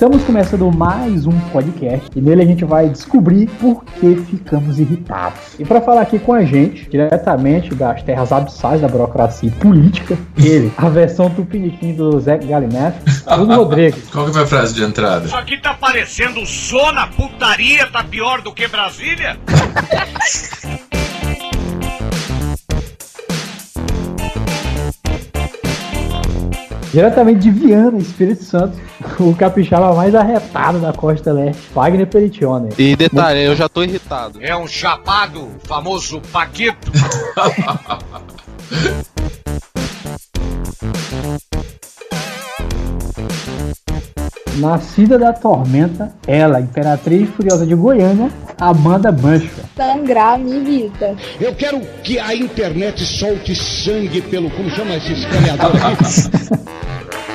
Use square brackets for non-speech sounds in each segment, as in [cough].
Estamos começando mais um podcast e nele a gente vai descobrir por que ficamos irritados. E para falar aqui com a gente, diretamente das terras abissais da burocracia política, ele, a versão tupiniquim do Zé Galinef, Hugo Rodrigues. [laughs] Qual que foi a frase de entrada? Isso aqui tá parecendo zona putaria, tá pior do que Brasília? [laughs] Diretamente de Viana, Espírito Santo, o capixaba mais arretado da costa leste, Wagner Peritione. E detalhe, eu já tô irritado. É um chapado, famoso Paquito. [laughs] Nascida da tormenta, ela, Imperatriz Furiosa de Goiânia, Amanda Mancha. Sangrar me irrita. Eu quero que a internet solte sangue pelo. Como chama esse escaneador aqui? [laughs]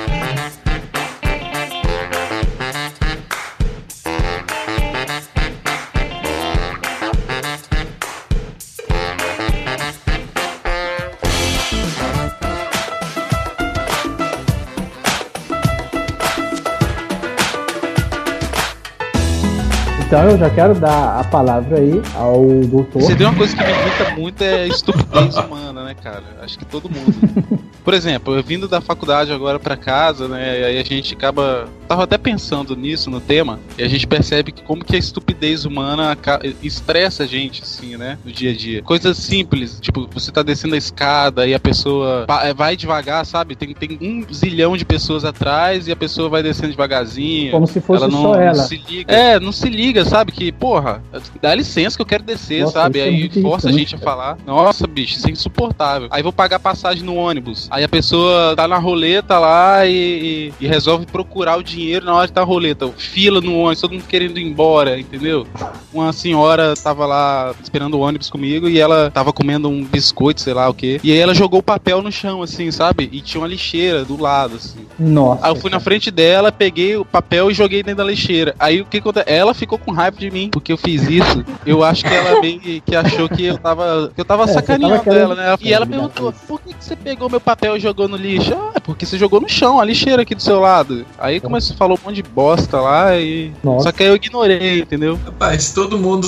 Então eu já quero dar a palavra aí ao doutor. Você tem uma coisa que me irrita muito é a estupidez humana, né, cara? Acho que todo mundo. Por exemplo, eu vindo da faculdade agora pra casa, né, e aí a gente acaba tava até pensando nisso no tema, e a gente percebe que como que a estupidez humana estressa a gente assim, né, no dia a dia. Coisas simples, tipo, você tá descendo a escada e a pessoa é, vai devagar, sabe? Tem, tem um zilhão de pessoas atrás e a pessoa vai descendo devagarzinho. Como se fosse ela não, só não ela. se liga. É, não se liga, sabe? Que, porra, dá licença que eu quero descer, Nossa, sabe? é Aí muito força a gente a cara. falar. Nossa, bicho, isso é insuportável. Aí vou pagar passagem no ônibus. Aí a pessoa tá na roleta lá e, e- e resolve procurar o dinheiro na hora de tá a roleta. Fila no ônibus, todo mundo querendo ir embora, entendeu? Uma senhora tava lá esperando o ônibus comigo e ela tava comendo um biscoito, sei lá o quê. E aí ela jogou o papel no chão, assim, sabe? E tinha uma lixeira do lado, assim. Nossa. Aí eu fui na frente dela, peguei o papel e joguei dentro da lixeira. Aí o que aconteceu? Ela ficou com raiva de mim, porque eu fiz isso. Eu acho que ela meio que- que achou que eu tava. Que eu tava É, sacaneando tava ela, né? E ela perguntou: por que, que você pegou meu papel e jogou no lixo? Ah, é porque você jogou no chão, a lixeira aqui do seu lado. Aí começou a falar um monte de bosta lá e. Nossa. Só que aí eu ignorei, entendeu? Rapaz, todo mundo.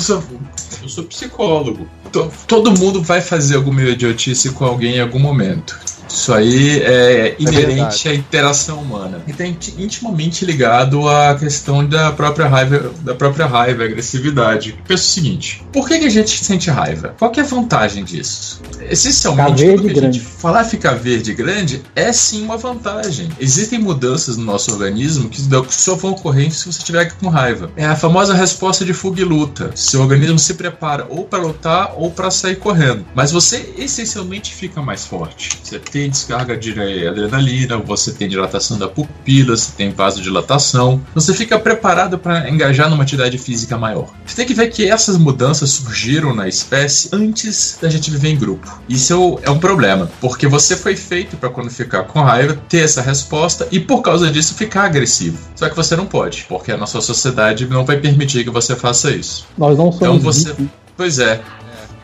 Eu sou psicólogo. To- Todo mundo vai fazer alguma idiotice com alguém em algum momento. Isso aí é inerente verdade. à interação humana. E está intimamente ligado à questão da própria raiva, da própria raiva, agressividade. Pensa o seguinte: por que, que a gente sente raiva? Qual é a vantagem disso? Essencialmente, tudo que a gente falar ficar verde grande é sim uma vantagem. Existem mudanças no nosso organismo que só vão ocorrer se você estiver com raiva. É a famosa resposta de fuga e luta. Seu organismo se prepara ou para lutar ou para sair correndo. Mas você essencialmente fica mais forte. Você tem descarga de adrenalina, você tem dilatação da pupila, você tem vasodilatação. Você fica preparado para engajar numa atividade física maior. Você tem que ver que essas mudanças surgiram na espécie antes da gente viver em grupo. Isso é é um problema, porque você foi feito para quando ficar com raiva ter essa resposta e por causa disso ficar agressivo. Só que você não pode, porque a nossa sociedade não vai permitir que você faça isso. Nós não somos Então você-. Pois é.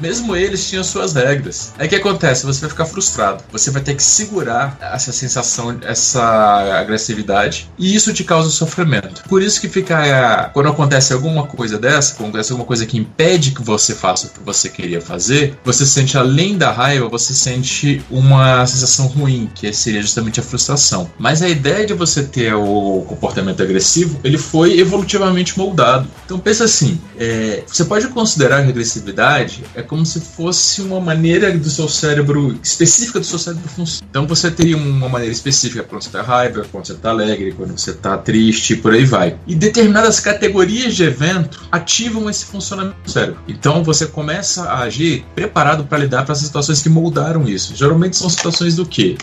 Mesmo eles tinham suas regras. Aí o que acontece? Você vai ficar frustrado. Você vai ter que segurar essa sensação, essa agressividade. E isso te causa sofrimento. Por isso que fica. eh, Quando acontece alguma coisa dessa, quando acontece alguma coisa que impede que você faça o que você queria fazer, você sente, além da raiva, você sente uma sensação ruim, que seria justamente a frustração. Mas a ideia de você ter o comportamento agressivo, ele foi evolutivamente moldado. Então pensa assim, é, você pode considerar a regressividade é como se fosse uma maneira do seu cérebro específica do seu cérebro funcionar. Então você teria uma maneira específica quando você está raiva, quando você está alegre, quando você está triste, por aí vai. E determinadas categorias de evento ativam esse funcionamento do cérebro. Então você começa a agir preparado para lidar para essas situações que moldaram isso. Geralmente são situações do quê?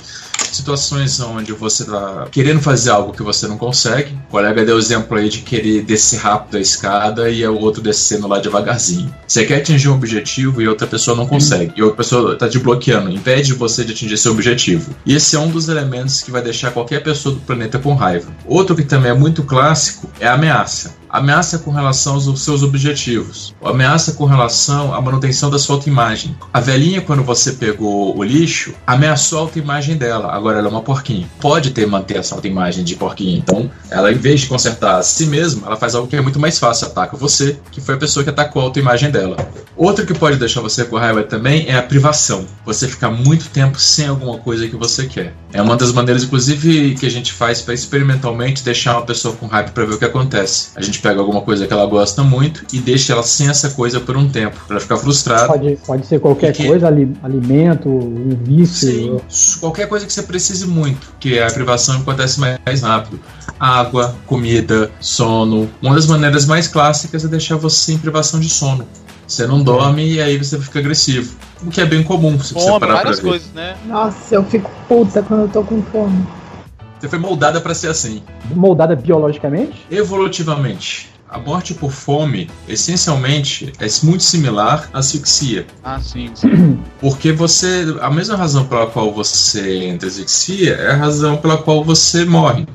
Situações onde você está querendo fazer algo que você não consegue. O colega deu o exemplo aí de querer descer rápido a escada e o outro descendo lá devagarzinho. Você quer atingir um objetivo e outra pessoa não consegue. E outra pessoa está te bloqueando, impede você de atingir seu objetivo. E esse é um dos elementos que vai deixar qualquer pessoa do planeta com raiva. Outro que também é muito clássico é a ameaça. Ameaça com relação aos seus objetivos, ameaça com relação à manutenção da sua autoimagem. A velhinha, quando você pegou o lixo, ameaçou a autoimagem dela, agora ela é uma porquinha. Pode ter manter essa autoimagem de porquinha, então ela, em vez de consertar a si mesma, ela faz algo que é muito mais fácil, ataca você, que foi a pessoa que atacou a autoimagem dela. Outro que pode deixar você com raiva também é a privação. Você ficar muito tempo sem alguma coisa que você quer. É uma das maneiras, inclusive, que a gente faz para experimentalmente deixar uma pessoa com raiva para ver o que acontece. A gente pega alguma coisa que ela gosta muito e deixa ela sem essa coisa por um tempo, para ficar frustrada. Pode, pode ser qualquer Que- coisa, ali- alimento, um vício. Sim, qualquer coisa que você precise muito, que a privação acontece mais, rápido. Água, comida, sono. Uma das maneiras mais clássicas é deixar você em privação de sono. Você não dorme e aí você fica agressivo. O que é bem comum, se você Fome, parar pra várias ver. coisas, né? Nossa, eu fico puta quando eu tô com fome. Você foi moldada para ser assim. Moldada biologicamente? Evolutivamente, a morte por fome, essencialmente, é muito similar à asfixia. Ah, sim, sim. [clears throat] Porque você. A mesma razão pela qual você entra em asfixia é a razão pela qual você morre.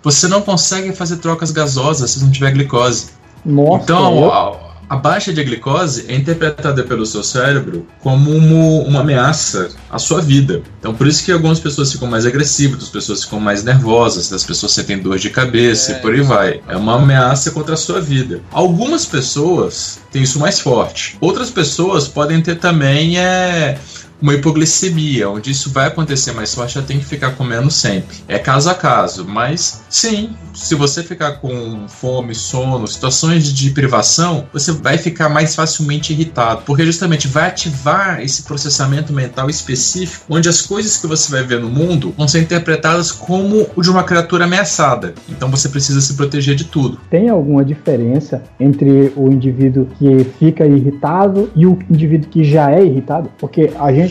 Você não consegue fazer trocas gasosas se não tiver glicose. Nossa, então, eu- a, a baixa de glicose é interpretada pelo seu cérebro como uma, ameaça à sua vida. Então, por isso que algumas pessoas ficam mais agressivas, outras pessoas ficam mais nervosas, as pessoas sentem dor de cabeça É. e por aí vai. É uma ameaça contra a sua vida. Algumas pessoas têm isso mais forte. Outras pessoas podem ter também é, uma hipoglicemia, onde isso vai acontecer mais forte, já tem que ficar comendo sempre. É caso a caso, mas sim, se você ficar com fome, sono, situações de privação, você vai ficar mais facilmente irritado, porque justamente vai ativar esse processamento mental específico, onde as coisas que você vai ver no mundo vão ser interpretadas como o de uma criatura ameaçada. Então você precisa se proteger de tudo. Tem alguma diferença entre o indivíduo que fica irritado e o indivíduo que já é irritado? Porque a gente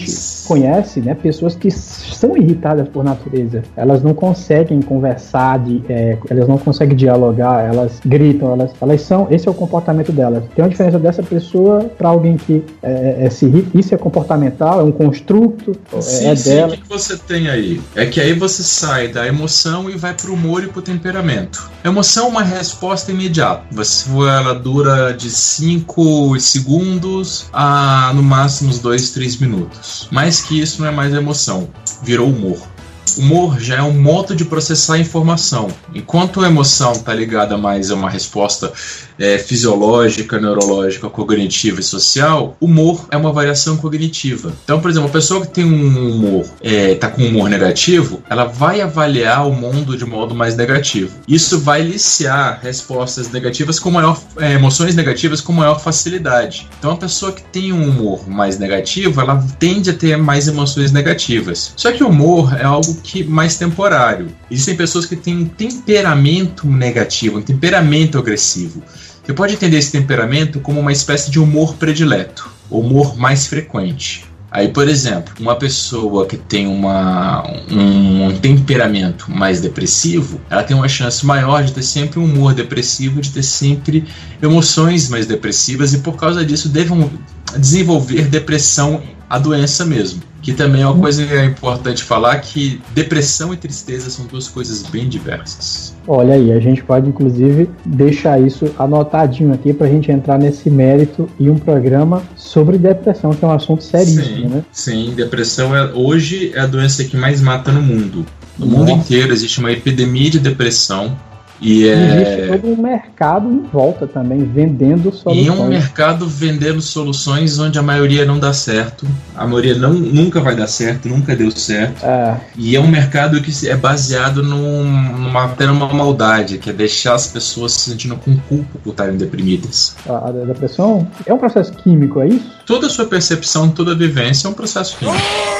conhece né, pessoas que são irritadas por natureza. Elas não conseguem conversar, de, é, elas não conseguem dialogar, elas gritam, elas, elas são. Esse é o comportamento delas. Tem uma diferença dessa pessoa para alguém que é, é, se irrita. Isso é comportamental, é um construto, é, Sim, é sim, dela. o que, você tem aí? É que aí você sai da emoção e vai pro humor e pro temperamento. A emoção é uma resposta imediata. Você, ela dura de 5 segundos a no máximo uns 2, 3 minutos. Mais que isso não é mais emoção, virou humor. Humor já é um modo de processar informação. Enquanto a emoção está ligada mais a uma resposta é, fisiológica, neurológica, cognitiva e social, humor é uma variação cognitiva. Então, por exemplo, a pessoa que tem um humor, está com um humor negativo, ela vai avaliar o mundo de modo mais negativo. Isso vai liciar respostas negativas com maior, é, emoções negativas com maior facilidade. Então, a pessoa que tem um humor mais negativo, ela tende a ter mais emoções negativas. Só que o humor é algo que mais temporário. Existem pessoas que têm um temperamento negativo, um temperamento agressivo. Você pode entender esse temperamento como uma espécie de humor predileto, humor mais frequente. Aí, por exemplo, uma pessoa que tem uma, um, um temperamento mais depressivo, ela tem uma chance maior de ter sempre um humor depressivo, de ter sempre emoções mais depressivas e por causa disso devam desenvolver depressão, a doença mesmo. Que também é uma coisa importante falar que depressão e tristeza são duas coisas bem diversas. Olha aí, a gente pode inclusive deixar isso anotadinho aqui pra gente entrar nesse mérito e um programa sobre depressão, que é um assunto seríssimo, Sim, né? sim, depressão é, hoje é a doença que mais mata no mundo. No mundo Nossa. inteiro existe uma epidemia de depressão e E é Existe todo um mercado em volta também, vendendo e é um soluções. mercado vendendo soluções onde a maioria não dá certo, a maioria não, nunca vai dar certo, nunca deu certo. É, E é um mercado que é baseado num, numa até numa maldade, que é deixar as pessoas se sentindo com culpa por estarem deprimidas. a, a depressão é um processo químico, é isso? Toda a sua percepção, toda a vivência é um processo químico.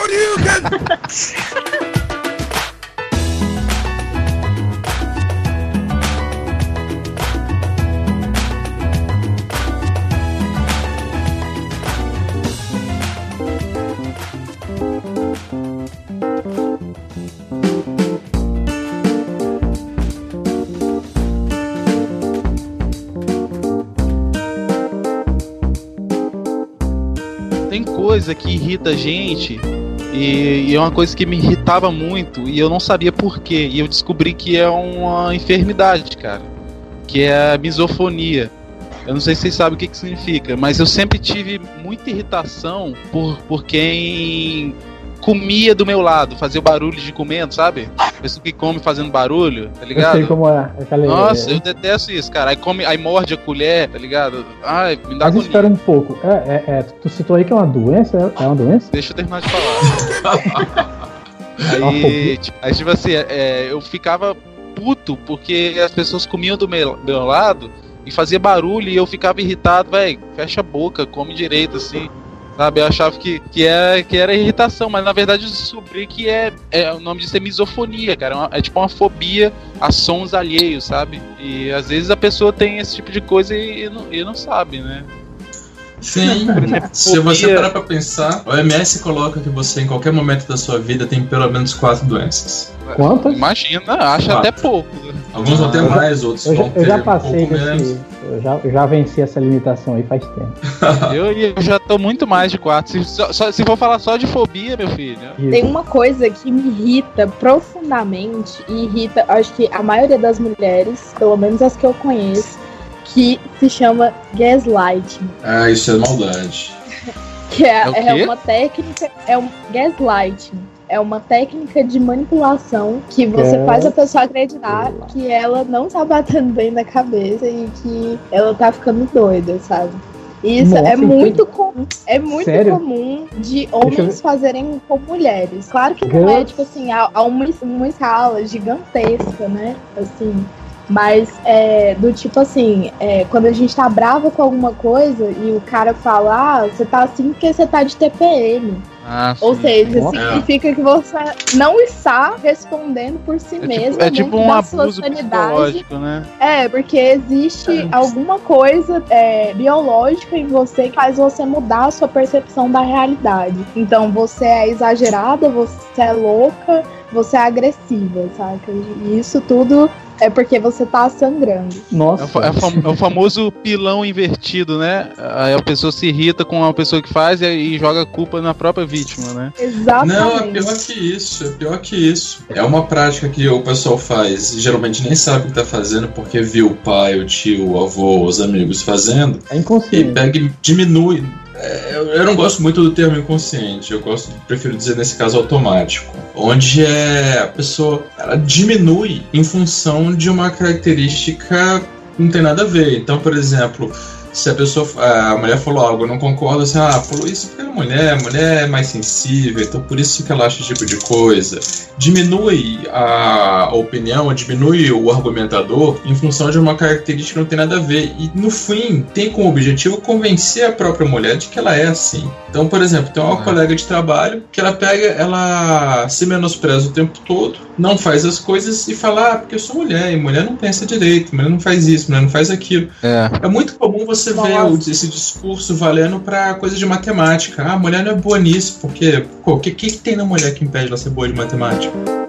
Tem [laughs] coisa que irrita a gente e, e é uma coisa que me irritava muito e eu não sabia por quê. E eu descobri que é uma enfermidade, cara. que é a misofonia. Eu não sei se vocês sabem o que, que significa, mas eu sempre tive muita irritação por, por quem comia do meu lado, fazia o barulho de comendo, sabe? Pessoa que come fazendo barulho, tá Eu ligado? sei como é. Aquela, Nossa, eu detesto isso, cara. Aí come, aí morde a colher, tá ligado? Ai, me dá Mas espera um pouco. É, é, é, tu citou aí que é uma doença? É uma doença? Deixa eu terminar de falar. [laughs] aí, tipo, aí, tipo assim, é, eu ficava puto porque as pessoas comiam do meu, do meu lado e fazia barulho e eu ficava irritado, velho. Fecha a boca, come direito, assim. Sabe, eu achava que, que, era, que era irritação, mas na verdade eu descobri que é, é o nome disso é misofonia, cara. É, uma- é tipo uma fobia a sons alheios, sabe? E às vezes a pessoa tem esse tipo de coisa e, e não, e não sabe, né? Sim, [laughs] se você parar pra pensar, o OMS coloca que você em qualquer momento da sua vida tem pelo menos quatro doenças. Quantas? Imagina, acho Quatro. até pouco. Alguns vão ter eu já- mais, outros Eu já, vão eu ter já um passei menos. desse. Eu já, eu já venci essa limitação aí faz tempo. [laughs] Eu, eu já tô muito mais de quatro. Se, só- só- se for falar só de fobia, meu filho. Tem uma coisa que me irrita profundamente e irrita, acho que a maioria das mulheres, pelo menos as que eu conheço, que se chama gaslighting. Ah, isso é maldade. [laughs] Que é, É é uma técnica, é um gaslighting. É uma técnica de manipulação que você É. faz a pessoa acreditar que ela não tá batendo bem na cabeça e que ela tá ficando doida, sabe? Isso Nossa, é então- muito comum. É muito Sério? comum de homens fazerem com mulheres. Claro que não é, tipo assim, a, a uma, uma escala gigantesca, né? Assim. Mas é do tipo assim, é, quando a gente tá brava com alguma coisa e o cara fala, ah, você tá assim porque você tá de TPM. Ah, Ou sim. seja, Nossa. significa que você não está respondendo por si É mesmo. tipo, é tipo um abuso psicológico, né? É, porque existe alguma coisa é, biológica em você que faz você mudar a sua percepção da realidade. Então você é exagerada, você é louca, você é agressiva, saca? E isso tudo é porque você tá sangrando. Nossa. É é é o famoso pilão invertido, né? Aí a pessoa se irrita com a pessoa que faz e, e joga a culpa na própria vítima, né? Exatamente. Não, é pior que isso, é pior que isso. É uma prática que o pessoal faz e geralmente nem sabe o que tá fazendo porque viu o pai, o tio, o avô, os amigos fazendo É e inconsciente. pega e diminui. É, eu, eu não gosto muito do termo inconsciente, eu gosto, prefiro dizer nesse caso automático, onde é a pessoa ela diminui em função de uma característica não tem nada a ver. Então, por exemplo, se a pessoa, a mulher falou algo, eu não concordo, assim, ah, falou isso porque é mulher, a mulher é mais sensível, então por isso que ela acha esse tipo de coisa. Diminui a opinião, diminui o argumentador em função de uma característica que não tem nada a ver. E no fim, tem como objetivo convencer a própria mulher de que ela é assim. Então, por exemplo, tem uma Ah. colega de trabalho que ela pega, ela se menospreza o tempo todo, não faz as coisas e fala, ah, porque eu sou mulher, e mulher não pensa direito, mulher não faz isso, mulher não faz aquilo. É. É muito comum você ver Nossa. o- esse discurso valendo pra coisa de matemática. Ah, a mulher não é boa nisso, porque o que, que, que tem na mulher que impede ela ser boa de matemática?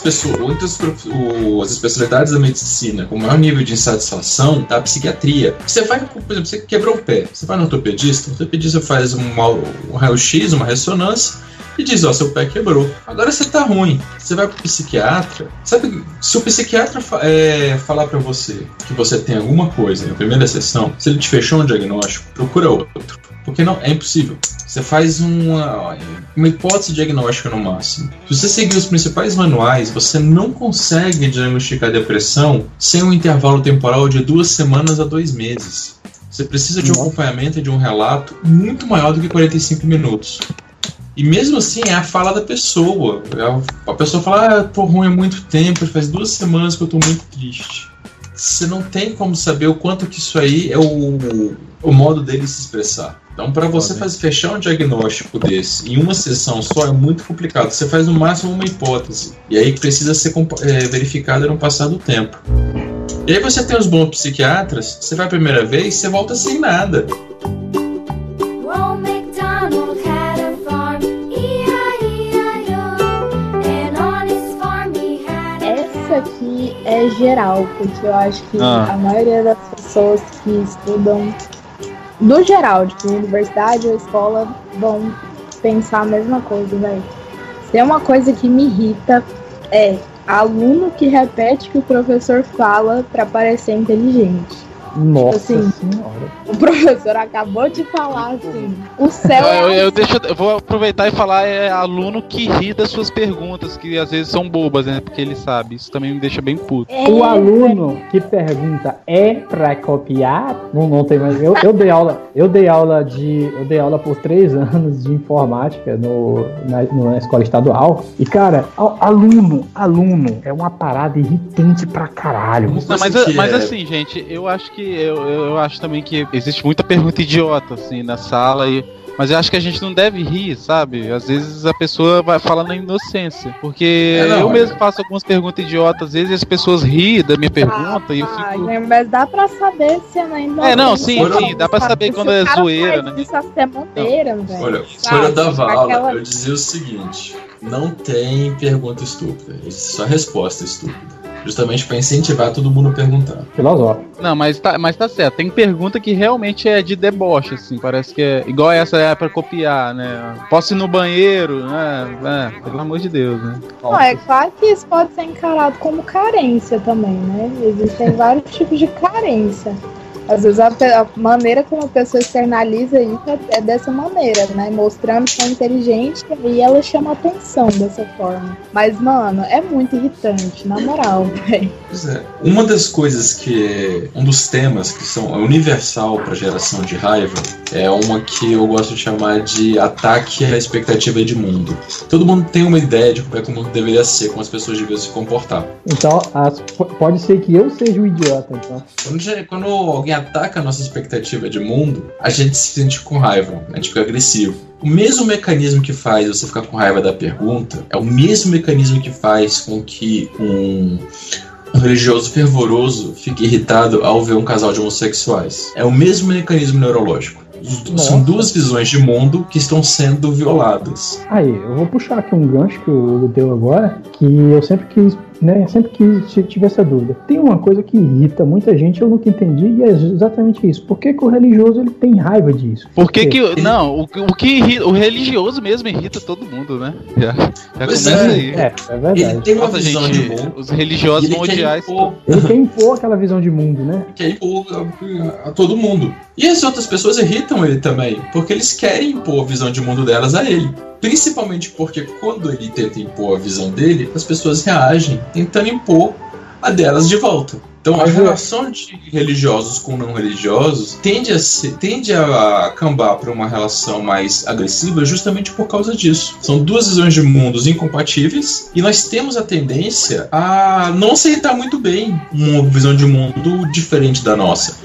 Pessoas, entre as, especialidades da medicina com maior nível de insatisfação tá a psiquiatria. Você vai, por exemplo, você quebrou o pé, você vai no ortopedista, o ortopedista faz um, um raio-x, uma ressonância e diz, ó, seu pé quebrou. Agora você tá ruim. Você vai pro psiquiatra. Sabe, se o psiquiatra é, falar pra você que você tem alguma coisa na primeira sessão, se ele te fechou um diagnóstico, procura outro. Porque não, é impossível. Você faz uma, uma hipótese diagnóstica no máximo. Se você seguir os principais manuais, você não consegue diagnosticar depressão sem um intervalo temporal de duas semanas a dois meses. Você precisa de um acompanhamento e de um relato muito maior do que 45 minutos. E mesmo assim é a fala da pessoa. A pessoa fala, ah, tô ruim há muito tempo, faz duas semanas que eu tô muito triste. Você não tem como saber o quanto que isso aí é o, o modo dele se expressar. Então, para você fazer, fechar um diagnóstico desse em uma sessão só é muito complicado. Você faz no máximo uma hipótese. E aí precisa ser é, verificada no passar do tempo. E aí você tem os bons psiquiatras, você vai a primeira vez, você volta sem nada. Essa aqui é geral, porque eu acho que Ah. a maioria das pessoas que estudam, no geral, tipo, universidade ou escola, vão pensar a mesma coisa, velho. Tem uma coisa que me irrita, é aluno que repete o que o professor fala pra parecer inteligente. Nossa Assim. senhora. O professor acabou de falar assim, o céu é Eu, eu, deixo, eu vou aproveitar e falar é aluno que ri das suas perguntas, que às vezes são bobas, né? Porque ele sabe. Isso também me deixa bem puto. É, O aluno que pergunta é pra copiar? Não, não tem mais. Eu, eu dei aula, eu dei aula de, eu dei aula por três [laughs] anos de informática no, na, na escola estadual. E cara, aluno, aluno é uma parada irritante pra caralho. Não, mas, mas é- assim, gente, eu acho que eu, eu, eu acho também que existe muita pergunta idiota assim na sala e mas eu acho que a gente não deve rir, sabe? Às vezes a pessoa vai falar na inocência. Porque É, não, eu é. mesmo faço algumas perguntas idiotas, às vezes as pessoas riem da minha pergunta e eu Ah, fico. gente, mas dá pra saber se é na É, não, sim, sim, dá pra saber Se quando o é cara zoeira, faz né? Isso até maneira, velho. Olha, quando eu dava aula, Aquela- eu dizia o seguinte: não tem pergunta estúpida, existe só resposta estúpida. Justamente pra incentivar todo mundo a perguntar. Filosófico. Não, mas tá, mas tá certo. Tem pergunta que realmente é de deboche, assim. Parece que é. Igual essa é pra copiar, né? Posso ir no banheiro? né? É, pelo amor de Deus, né? Não, é claro que isso pode ser encarado como carência também, né? Existem vários tipos de carência. Às vezes a, a maneira como a pessoa externaliza isso é, é dessa maneira, né? Mostrando que é inteligente e ela chama atenção dessa forma. Mas, mano, é muito irritante, na moral, [laughs] velho. Pois é. Uma das coisas que. Um dos temas que são é universal para geração de raiva é uma que eu gosto de chamar de ataque à expectativa de mundo. Todo mundo tem uma ideia de como é que o mundo deveria ser, como as pessoas deveriam se comportar. Então, as- pode ser que eu seja o idiota, então. Quando, quando alguém ataca a nossa expectativa de mundo, a gente se sente com raiva, a gente fica agressivo. O mesmo mecanismo que faz você ficar com raiva da pergunta é o mesmo mecanismo que faz com que um, um religioso fervoroso fique irritado ao ver um casal de homossexuais. É o mesmo mecanismo neurológico. Nossa. São duas visões de mundo que estão sendo violadas. Aí, eu vou puxar aqui um gancho que o Hugo deu agora, que eu sempre quis, né, sempre quis t- tive essa dúvida. Tem uma coisa que irrita muita gente, eu nunca entendi, e é exatamente isso. Por que, que o religioso ele tem raiva disso? Por que que. Não, o, que- o que irrita, o religioso mesmo irrita todo mundo, né? Já, já começa é. aí. É, é Ele verdade. tem uma Nossa, visão gente, de mundo. os religiosos vão ele quer odiar isso. impor- Ele quer impor aquela visão de mundo, né? quer impor a, a todo mundo. E as outras pessoas irritam ele também, porque eles querem impor a visão de mundo delas a ele. Principalmente porque quando ele tenta impor a visão dele, as pessoas reagem tentando impor a delas de volta. Então a eu- relação de religiosos com não religiosos tende a, ser, tende a cambar para uma relação mais agressiva justamente por causa disso. São duas visões de mundos incompatíveis e nós temos a tendência a não aceitar muito bem uma visão de mundo diferente da nossa.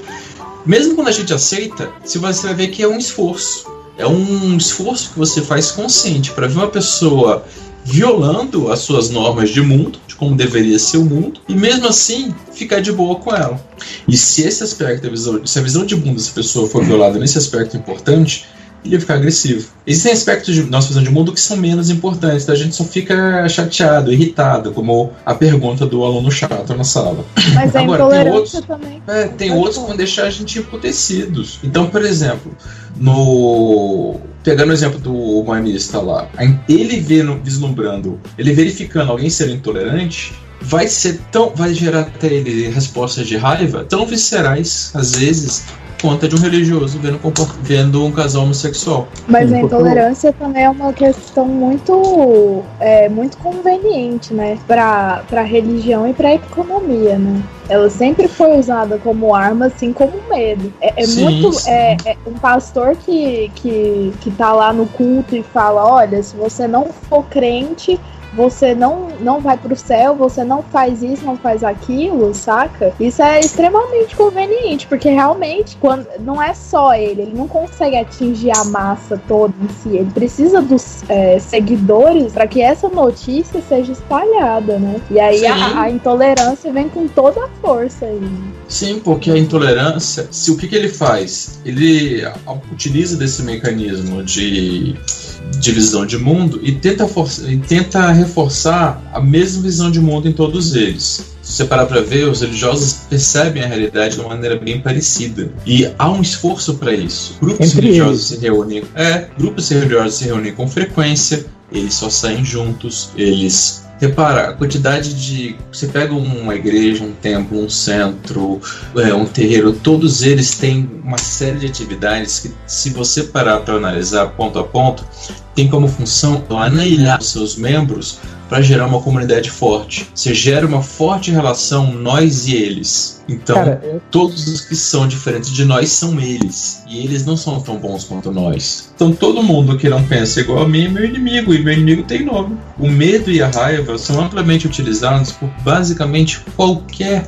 Mesmo quando a gente aceita, se você vai ver que é um esforço. É um esforço que você faz consciente para ver uma pessoa violando as suas normas de mundo, de como deveria ser o mundo, e mesmo assim ficar de boa com ela. E se esse aspecto, a visão, se a visão de mundo dessa pessoa for violada nesse aspecto importante, ele vai ficar agressivo. Existem aspectos de nossa visão de mundo que são menos importantes, então a gente só fica chateado, irritado, como a pergunta do aluno chato na sala. Mas a Agora, tem outros- também. É, tem outros que vão deixar a gente emputecidos. Então, por exemplo, no. Pegando o exemplo do humanista lá, ele vendo, vislumbrando, ele verificando alguém ser intolerante, vai ser tão. vai gerar até ele respostas de raiva tão viscerais, às vezes, quanto a de um religioso vendo, vendo um casal homossexual. Mas Sim, a intolerância também é uma questão muito, é, muito conveniente, né? Pra, pra religião e pra economia, né? Ela sempre foi usada como arma, assim como medo. É, é Sim, muito. sim. É, é um pastor que, que, que tá lá no culto e fala: olha, se você não for crente, você não, não vai pro céu, você não faz isso, não faz aquilo, saca? Isso é extremamente conveniente, porque realmente quando, não é só ele, ele não consegue atingir a massa toda em si, ele precisa dos é, seguidores para que essa notícia seja espalhada, né? E aí a, a intolerância vem com toda a força aí. Sim, porque a intolerância, se o que, que ele faz? Ele utiliza desse mecanismo de divisão de mundo e tenta, e tenta reforçar a mesma visão de mundo em todos eles. Se você parar para ver, os religiosos percebem a realidade de uma maneira bem parecida. E há um esforço para isso. Grupos Entre religiosos se reúnem. É, grupos religiosos se reúnem com frequência, eles só saem juntos, eles Repara, a quantidade de. Você pega uma igreja, um templo, um centro, é, um terreiro, todos eles têm uma série de atividades que, se você parar para analisar ponto a ponto, tem como função os seus membros para gerar uma comunidade forte. Você gera uma forte relação nós e eles. Então, Cara, eu- todos os que são diferentes de nós são eles. E eles não são tão bons quanto nós. Então todo mundo que não pensa igual a mim é meu inimigo. E meu inimigo tem nome. O medo e a raiva são amplamente utilizados por basicamente qualquer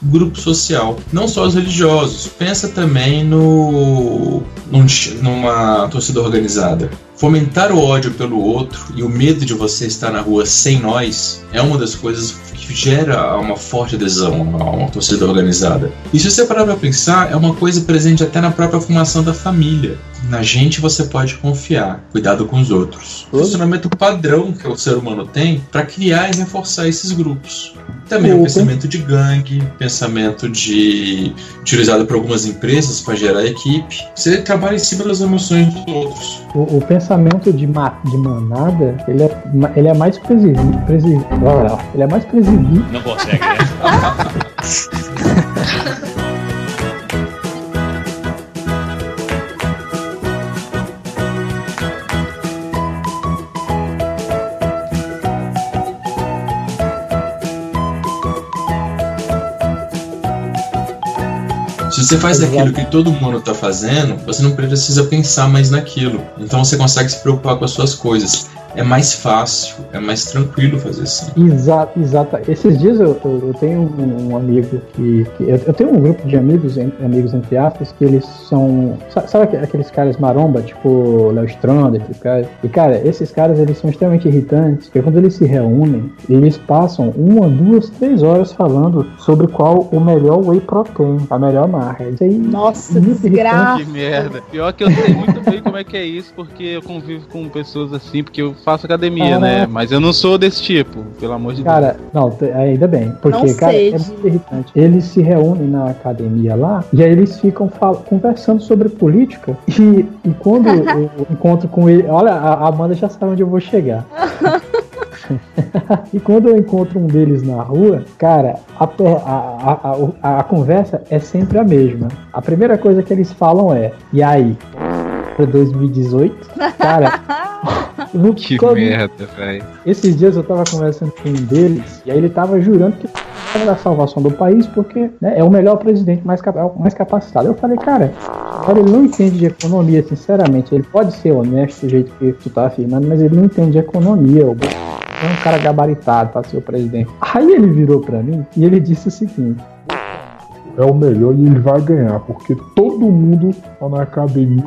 grupo social. Não só os religiosos. Pensa também no num- numa torcida organizada. Fomentar o ódio pelo outro e o medo de você estar na rua sem nós é uma das coisas que gera uma forte adesão a uma torcida organizada. E se você parar pra pensar, é uma coisa presente até na própria formação da família. Na gente você pode confiar, cuidado com os outros. O funcionamento padrão que o ser humano tem para criar e reforçar esses grupos. Também o O pensamento de gangue, pensamento de utilizado por algumas empresas para gerar equipe. Você trabalha em cima das emoções dos outros. O, o pensamento de, ma- de manada, ele é, ma- ele é mais previsível. ele é mais previsível. Não consegue, né? [laughs] você faz Exato. aquilo que todo mundo tá fazendo, você não precisa pensar mais naquilo. Então você consegue se preocupar com as suas coisas. É mais fácil, é mais tranquilo fazer assim. Exato, exato. Esses dias eu, eu, eu tenho um, um amigo que. que- eu, eu tenho um grupo de amigos, en- amigos entre aspas, que eles são. sa- Sabe aque- aqueles caras maromba, tipo Léo Strander, esses caras? E cara, esses caras eles são extremamente irritantes, porque quando eles se reúnem, eles passam uma, duas, três horas falando sobre qual o melhor whey protein, a melhor marca. Isso aí. Nossa, muito desgraça. Que merda. Pior que eu sei muito bem como é que é isso, porque eu convivo com pessoas assim, porque eu faço academia, né? Caraca. Mas eu não sou desse tipo, pelo amor de Deus. Cara, não, ainda bem. Porque, Não cara, é muito irritante. Eles se reúnem na academia lá e aí eles ficam conversando sobre política. E, e quando [laughs] eu encontro com ele. Olha, a Amanda já sabe onde eu vou chegar. [laughs] e quando eu encontro um deles na rua, cara, a, a, a, a, conversa é sempre a mesma. A primeira coisa que eles falam é: e aí? Pra 2018? Cara. [laughs] [laughs] no- Que quando- merda, velho. esses dias eu tava conversando com um deles e aí ele tava jurando que era da salvação do país porque né, é o melhor presidente mais, é o mais capacitado. Eu falei, cara, cara, ele não entende de economia, sinceramente. Ele pode ser honesto do jeito que tu tá afirmando, mas ele não entende de economia. O é um cara gabaritado pra ser o presidente. Aí ele virou pra mim e ele disse o seguinte: é o melhor e ele vai ganhar, porque todo mundo tá na academia.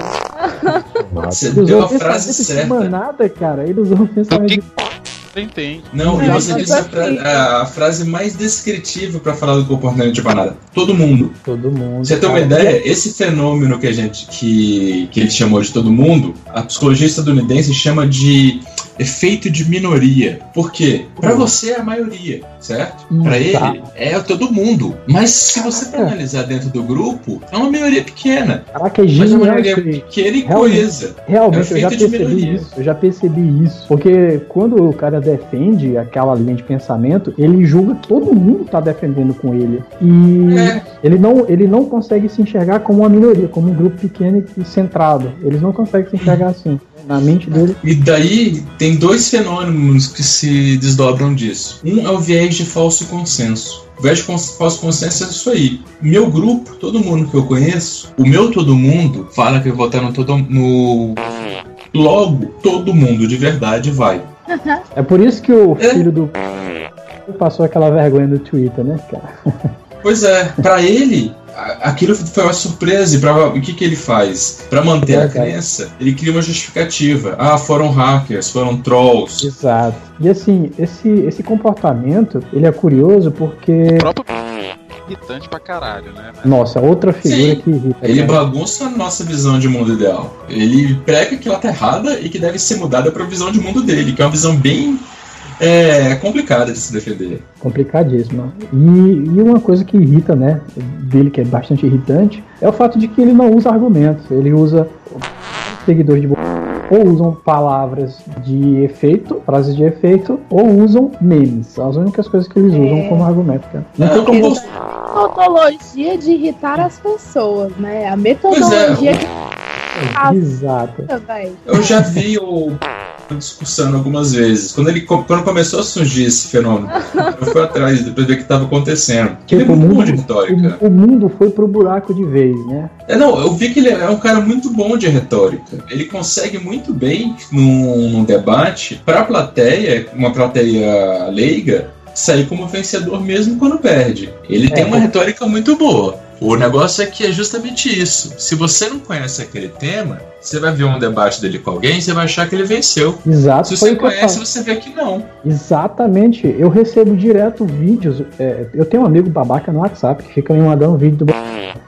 Você ele deu a o frase certa. manada, cara. Ele usou o pensamento que- entende. Não, e você disse a, fra- a frase mais descritiva para falar do comportamento de banana. Todo mundo. todo mundo. Você tem uma ideia? Esse fenômeno que a gente que, que ele chamou de todo mundo, a psicologia estadunidense chama de efeito de minoria. Por quê? Para Hum. você é a maioria, certo? Hum, Para tá. ele é todo mundo. Mas se você for analisar dentro do grupo, é uma minoria pequena, Caraca, é mas é uma aí. pequena e Realmente. coesa. Realmente, É eu já percebi isso. Eu já percebi isso. Porque quando o cara defende aquela linha de pensamento, ele julga que todo mundo tá defendendo com ele. E É. ele, não, ele não consegue se enxergar como uma minoria, como um grupo pequeno e centrado. Eles não conseguem se enxergar assim. Na mente dele. E daí tem dois fenômenos que se desdobram disso. Um é o viés de falso consenso. O viés de falso consenso é isso aí. Meu grupo, todo mundo que eu conheço, o meu todo mundo fala que vai votar no todo no Logo, todo mundo de verdade vai. É por isso que o filho do passou aquela vergonha no Twitter, né, cara? Pois é, pra ele, aquilo foi uma surpresa. E pra, o que, que ele faz? Pra manter a Verdade. crença, ele cria uma justificativa. Ah, foram hackers, foram trolls. Exato. E assim, esse, esse comportamento, ele é curioso porque. O próprio irritante pra caralho, né? Mas- Nossa, outra figura Sim. que irrita. Ele cara. bagunça a nossa visão de mundo ideal. Ele prega que ela tá errada e que deve ser mudada pra visão de mundo dele, que é uma visão bem é, complicada de se defender. Complicadíssimo. E, e uma coisa que irrita, né, dele, que é bastante irritante, é o fato de que ele não usa argumentos. Ele usa seguidores de ou usam palavras de efeito, frases de efeito, ou usam memes. São as únicas coisas que eles usam É. como argumento. Cara. Não É, tem como como- você. Metodologia de irritar as pessoas, né? A metodologia que Exato. velho. Eu já vi o discussando algumas vezes. Quando ele quando começou a surgir esse fenômeno, eu fui atrás pra ver o que estava acontecendo. Ele é Tipo, o muito bom mundo, de retórica. o, o mundo foi pro buraco de vez, né? É, não, eu vi que ele é um cara muito bom de retórica. Ele consegue muito bem, num, num debate, pra plateia, uma plateia leiga, sair como vencedor mesmo quando perde. Ele tem uma retórica muito boa. O negócio é que é justamente isso. Se você não conhece aquele tema, você vai ver um debate dele com alguém, você vai achar que ele venceu. Exato. Se você conhece, você vê que não. Exatamente. Eu recebo direto vídeos. é, eu tenho um amigo babaca no WhatsApp que fica me mandando vídeo do.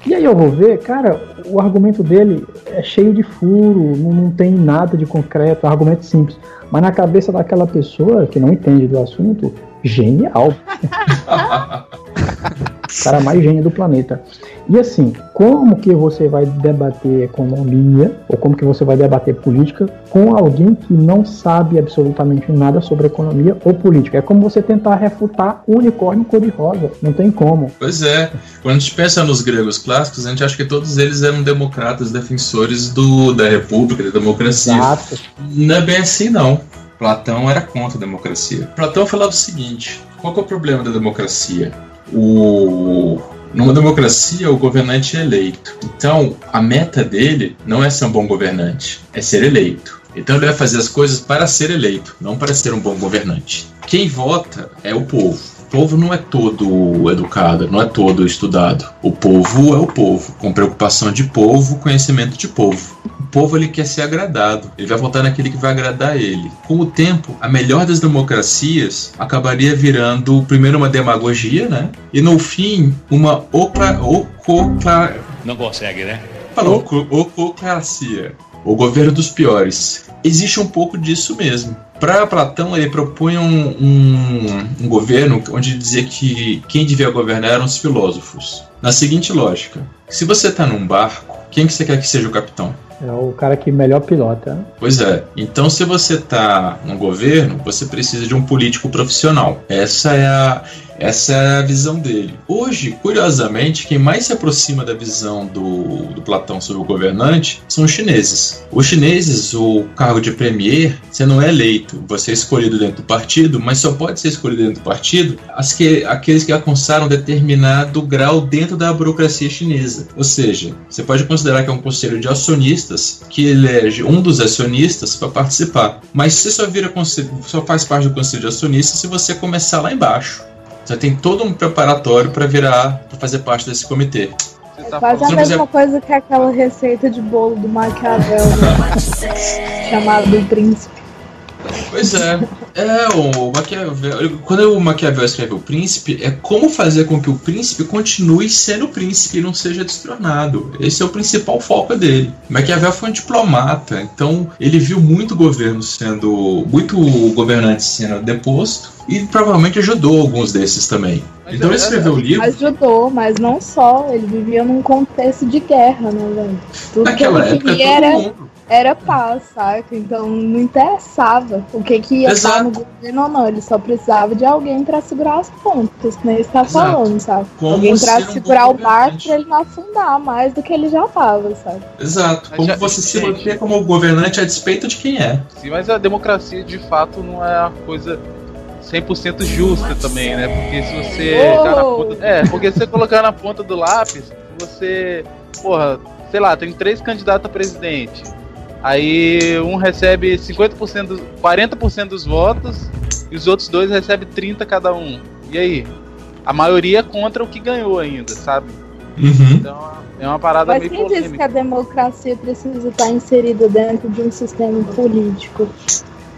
E aí eu vou ver, cara, o argumento dele é cheio de furo, não, não tem nada de concreto, é um argumento simples. Mas na cabeça daquela pessoa que não entende do assunto, genial. [laughs] O cara mais gênio do planeta. E assim, como que você vai debater economia, ou como que você vai debater política com alguém que não sabe absolutamente nada sobre economia ou política? É como você tentar refutar o unicórnio cor-de-rosa. Não tem como. Pois é. Quando a gente pensa nos gregos clássicos, a gente acha que todos eles eram democratas, defensores do, da república, da democracia. Exato. Não é bem assim, não. Platão era contra a democracia. Platão falava o seguinte: qual é o problema da democracia? O... Numa democracia, o governante é eleito. Então, a meta dele não é ser um bom governante, é ser eleito. Então, ele vai fazer as coisas para ser eleito, não para ser um bom governante. Quem vota é o povo. O povo não é todo educado, não é todo estudado. O povo é o povo, com preocupação de povo, conhecimento de povo. O povo ele quer ser agradado, ele vai votar naquele que vai agradar ele. Com o tempo, a melhor das democracias acabaria virando primeiro uma demagogia, né? E no fim, uma ocla, ococla, Não consegue, né? Falou, ococracia. O governo dos piores. Existe um pouco disso mesmo. Para Platão, ele propunha um, um- um governo onde dizia que quem devia governar eram os filósofos. Na seguinte lógica: se você está num barco, quem que você quer que seja o capitão? É o cara que melhor pilota. né? Pois é. Então, se você está no governo, você precisa de um político profissional. Essa é a, essa é a visão dele. Hoje, curiosamente, quem mais se aproxima da visão do, do Platão sobre o governante são os chineses. Os chineses, o cargo de premier, você não é eleito, você é escolhido dentro do partido, mas só pode ser escolhido dentro do partido as que, aqueles que alcançaram determinado grau dentro da burocracia chinesa. Ou seja, você pode considerar que é um conselho de acionistas que elege um dos acionistas para participar. Mas você só vira só faz parte do conselho de acionistas se você começar lá embaixo. Você tem todo um preparatório para virar, para fazer parte desse comitê. Você tá Quase a mesma coisa que aquela receita de bolo do Maquiavel, né? [laughs] chamado do príncipe. Pois é. É, o Maquiavel. Quando o Maquiavel escreve o príncipe, é como fazer com que o príncipe continue sendo príncipe e não seja destronado. Esse é o principal foco dele. Maquiavel foi um diplomata, então ele viu muito governo sendo. muito governante sendo deposto. E provavelmente ajudou alguns desses também. Mas Então é- ele escreveu o livro. Ajudou, mas não só. Ele vivia num contexto de guerra, né, velho? Tudo Naquela que ele época, queria todo era, mundo. Era paz, saca? Então não interessava o que, que ia estar no Exato. governo ou não. Ele só precisava de alguém pra segurar as pontas, que nem ele tá Exato. falando, sabe? Como alguém um segurar o barco pra ele não afundar mais do que ele já tava, sabe? Exato. Como já- você se manter como governante a despeito de quem é. Sim, mas a democracia de fato não é uma coisa 100% justa também, né? Porque se você Oh! ponta, é, porque se você colocar na ponta do lápis, você, porra, sei lá, tem três candidatos a presidente. Aí um recebe 50%, do- 40% dos votos e os outros dois recebem 30 cada um. E aí? A maioria é contra o que ganhou ainda, sabe? Uhum. Então é uma parada Mas meio quem disse que polêmica. a democracia precisa estar inserida dentro de um sistema político?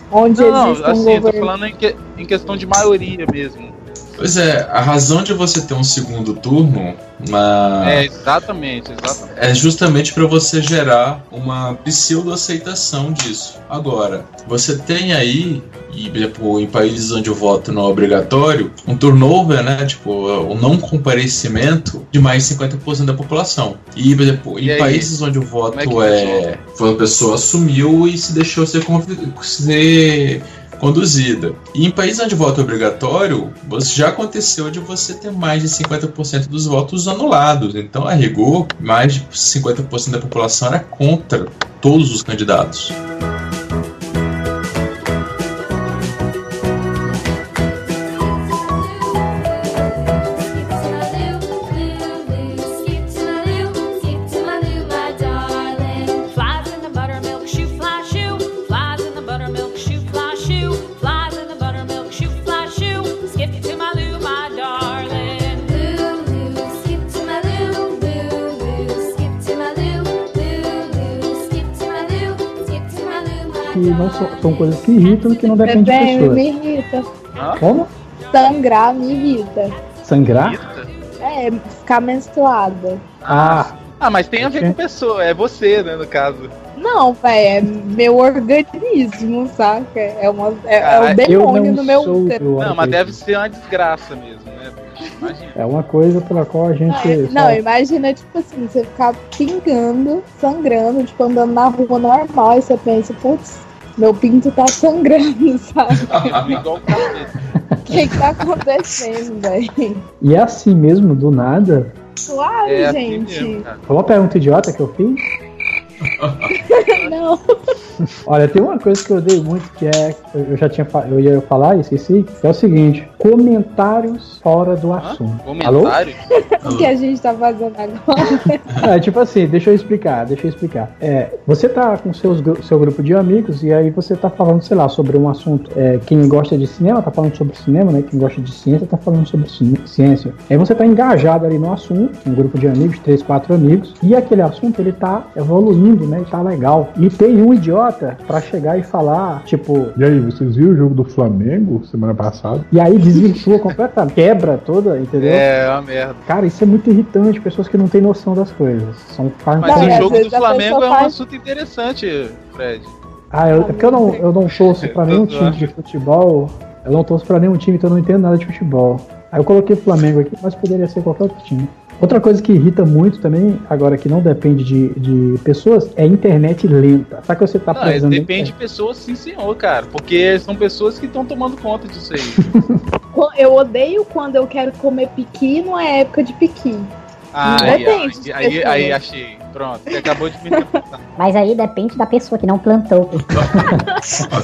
Onde Não, não, existe um assim, eu tô governo. falando em, que- em questão de maioria mesmo. Pois é, a razão de você ter um segundo turno na- É, exatamente, exatamente. é justamente para você gerar uma pseudo-aceitação disso. Agora, você tem aí, e, tipo, em países onde o voto não é obrigatório, um turnover, né? Tipo, o não comparecimento de mais de 50% da população. E, por exemplo, em aí? países onde o voto Como é é. Foi uma pessoa assumiu e se deixou ser, convi- ser conduzida. E em países onde voto é obrigatório, já aconteceu de você ter mais de 50% dos votos anulados. Então, a rigor, mais de 50% da população era contra todos os candidatos. Coisas que irritam e que não dependem de pessoas. me irrita. Como? Sangrar me irrita. Sangrar? É, ficar menstruada. Ah, Ah, mas tem a ver com pessoa, é você, né, no caso. Não, véi, é meu organismo, saca? É, uma, é, é Caralho, o eu demônio não no meu útero. Não, mas deve ser uma desgraça mesmo, né? bicho? Imagina. É uma coisa pela qual a gente. Não, só- imagina, tipo assim, você ficar pingando, sangrando, tipo, andando na rua normal, e você pensa, putz, meu pinto tá sangrando, sabe? [laughs] O que que tá acontecendo, velho? E é assim mesmo, do nada. Suave, É assim gente. mesmo, cara. Foi uma pergunta idiota que eu fiz. [laughs] Não. Olha, tem uma coisa que eu odeio muito que é. Eu eu já tinha eu ia falar e esqueci. Que é o seguinte: comentários fora do assunto. Alô? Comentário? O que a gente tá fazendo agora? [laughs] É, tipo assim, deixa eu explicar, deixa eu explicar. É, você tá com seus, seu grupo de amigos e aí você tá falando, sei lá, sobre um assunto. É, quem gosta de cinema tá falando sobre cinema, né? Quem gosta de ciência tá falando sobre ci- ciência. Aí você tá engajado ali no assunto, um grupo de amigos, três, quatro amigos, e aquele assunto ele tá evoluindo, né? E tá legal. E tem um idiota pra chegar e falar, tipo, E aí, vocês viram o jogo do Flamengo semana passada? e aí desvirtua [laughs] completamente, quebra toda, entendeu? É, uma merda. Cara, isso é muito irritante, pessoas que não têm noção das coisas. São Mas o jogo do Flamengo é um faz- assunto interessante, Fred. Ah, eu, é porque eu não, eu não torço pra nenhum time de futebol. Eu não torço pra nenhum time, então eu não entendo nada de futebol. Aí eu coloquei o Flamengo aqui, mas poderia ser qualquer outro time. Outra coisa que irrita muito também, agora que não depende de, de pessoas, é a internet lenta. Sabe que você tá Não, precisando. da depende de pessoas, sim, senhor, cara. Porque são pessoas que estão tomando conta disso aí. [laughs] Eu odeio quando eu quero comer piqui numa época de piqui. Ah, Não aí, aí, aí, aí achei. Pronto, você acabou de me. Mas aí depende da pessoa que não plantou.